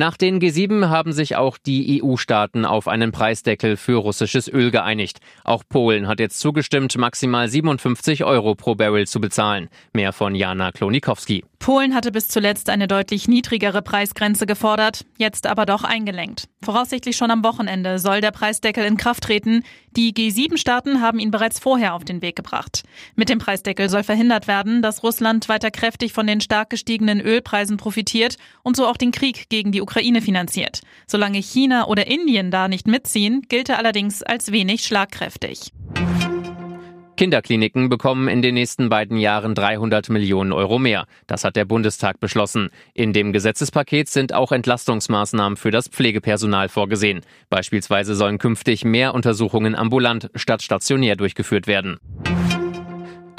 Nach den G7 haben sich auch die EU-Staaten auf einen Preisdeckel für russisches Öl geeinigt. Auch Polen hat jetzt zugestimmt, maximal 57 Euro pro Barrel zu bezahlen. Mehr von Jana Klonikowski. Polen hatte bis zuletzt eine deutlich niedrigere Preisgrenze gefordert, jetzt aber doch eingelenkt. Voraussichtlich schon am Wochenende soll der Preisdeckel in Kraft treten. Die G7-Staaten haben ihn bereits vorher auf den Weg gebracht. Mit dem Preisdeckel soll verhindert werden, dass Russland weiter kräftig von den stark gestiegenen Ölpreisen profitiert und so auch den Krieg gegen die Ukraine finanziert. Solange China oder Indien da nicht mitziehen, gilt er allerdings als wenig schlagkräftig. Kinderkliniken bekommen in den nächsten beiden Jahren 300 Millionen Euro mehr. Das hat der Bundestag beschlossen. In dem Gesetzespaket sind auch Entlastungsmaßnahmen für das Pflegepersonal vorgesehen. Beispielsweise sollen künftig mehr Untersuchungen ambulant statt stationär durchgeführt werden.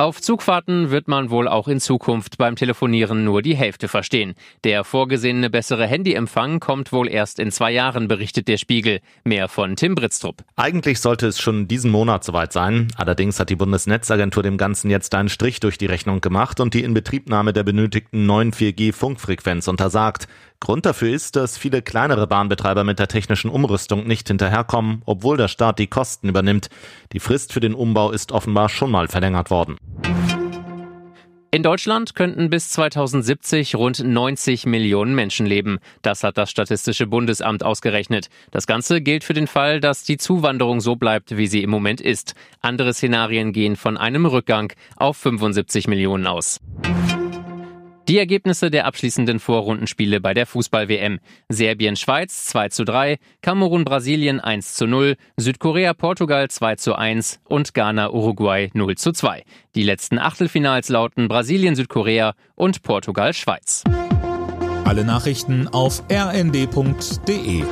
Auf Zugfahrten wird man wohl auch in Zukunft beim Telefonieren nur die Hälfte verstehen. Der vorgesehene bessere Handyempfang kommt wohl erst in zwei Jahren, berichtet der Spiegel. Mehr von Tim Britztrup. Eigentlich sollte es schon diesen Monat soweit sein. Allerdings hat die Bundesnetzagentur dem Ganzen jetzt einen Strich durch die Rechnung gemacht und die Inbetriebnahme der benötigten neuen 4G-Funkfrequenz untersagt. Grund dafür ist, dass viele kleinere Bahnbetreiber mit der technischen Umrüstung nicht hinterherkommen, obwohl der Staat die Kosten übernimmt. Die Frist für den Umbau ist offenbar schon mal verlängert worden. In Deutschland könnten bis 2070 rund 90 Millionen Menschen leben. Das hat das Statistische Bundesamt ausgerechnet. Das Ganze gilt für den Fall, dass die Zuwanderung so bleibt, wie sie im Moment ist. Andere Szenarien gehen von einem Rückgang auf 75 Millionen aus. Die Ergebnisse der abschließenden Vorrundenspiele bei der Fußball-WM. Serbien-Schweiz 2 zu 3, Kamerun-Brasilien 1 zu 0, Südkorea-Portugal 2 zu 1 und Ghana-Uruguay 0 zu 2. Die letzten Achtelfinals lauten Brasilien-Südkorea und Portugal-Schweiz. Alle Nachrichten auf rnd.de